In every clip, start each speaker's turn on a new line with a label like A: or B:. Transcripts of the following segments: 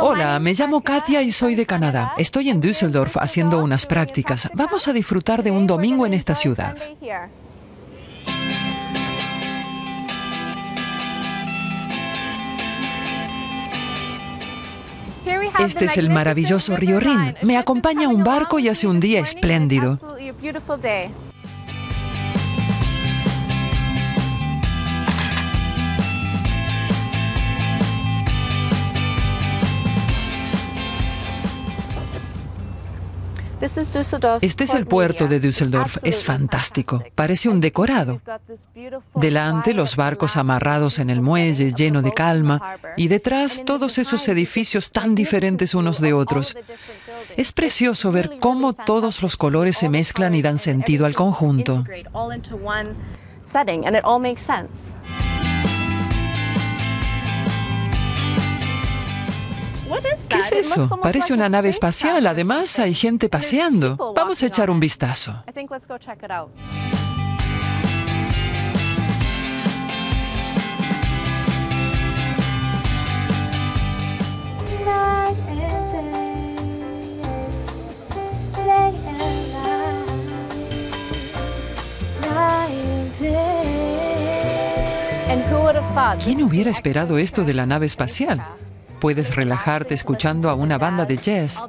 A: Hola, me llamo Katia y soy de Canadá. Estoy en Düsseldorf haciendo unas prácticas. Vamos a disfrutar de un domingo en esta ciudad. Este es el maravilloso río Rin. Me acompaña un barco y hace un día espléndido. Este es el puerto de Düsseldorf. Es fantástico. Parece un decorado. Delante los barcos amarrados en el muelle, lleno de calma, y detrás todos esos edificios tan diferentes unos de otros. Es precioso ver cómo todos los colores se mezclan y dan sentido al conjunto. ¿Qué es eso? Parece una nave espacial. Además, hay gente paseando. Vamos a echar un vistazo. ¿Quién hubiera esperado esto de la nave espacial? Puedes relajarte escuchando a una banda de jazz.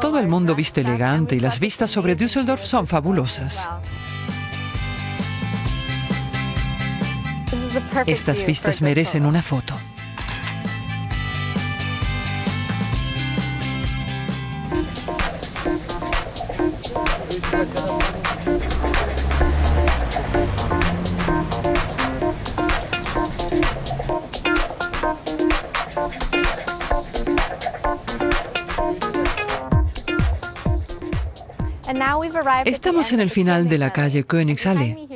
A: Todo el mundo viste elegante y las vistas sobre Düsseldorf son fabulosas. Estas vistas merecen una foto. Estamos en el final de la calle Königsallee.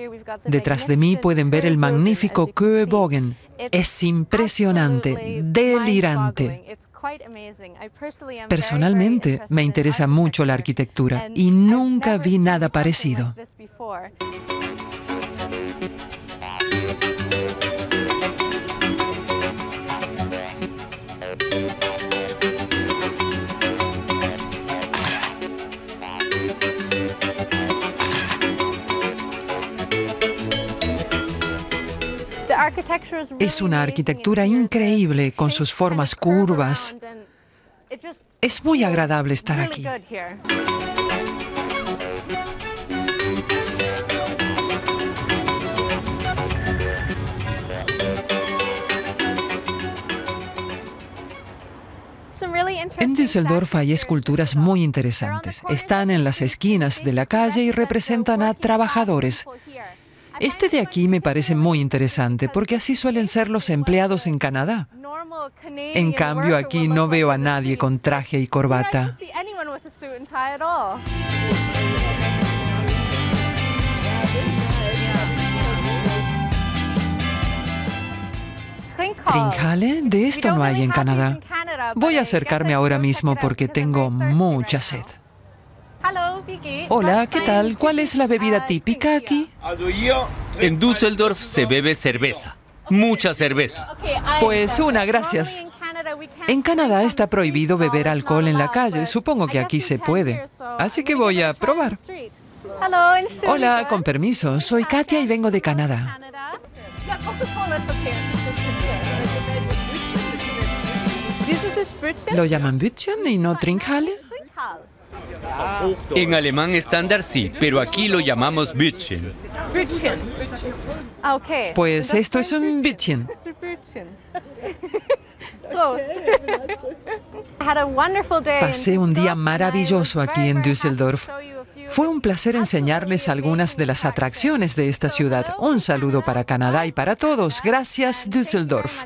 A: Detrás de mí pueden ver el magnífico Köbogen. Es impresionante, delirante. Personalmente me interesa mucho la arquitectura y nunca vi nada parecido. Es una arquitectura increíble con sus formas curvas. Es muy agradable estar aquí. En Düsseldorf hay esculturas muy interesantes. Están en las esquinas de la calle y representan a trabajadores. Este de aquí me parece muy interesante porque así suelen ser los empleados en Canadá. En cambio, aquí no veo a nadie con traje y corbata. Trinjale, de esto no hay en Canadá. Voy a acercarme ahora mismo porque tengo mucha sed. Hola, ¿qué tal? ¿Cuál es la bebida típica aquí?
B: En Düsseldorf se bebe cerveza. Mucha cerveza.
A: Pues una, gracias. En Canadá está prohibido beber alcohol en la calle. Supongo que aquí se puede. Así que voy a probar. Hola, con permiso. Soy Katia y vengo de Canadá. ¿Lo llaman Bütchen y no Trinkhale?
B: En alemán estándar sí, pero aquí lo llamamos Bütchen.
A: Pues esto es un Bütchen. Pasé un día maravilloso aquí en Düsseldorf. Fue un placer enseñarles algunas de las atracciones de esta ciudad. Un saludo para Canadá y para todos. Gracias, Düsseldorf.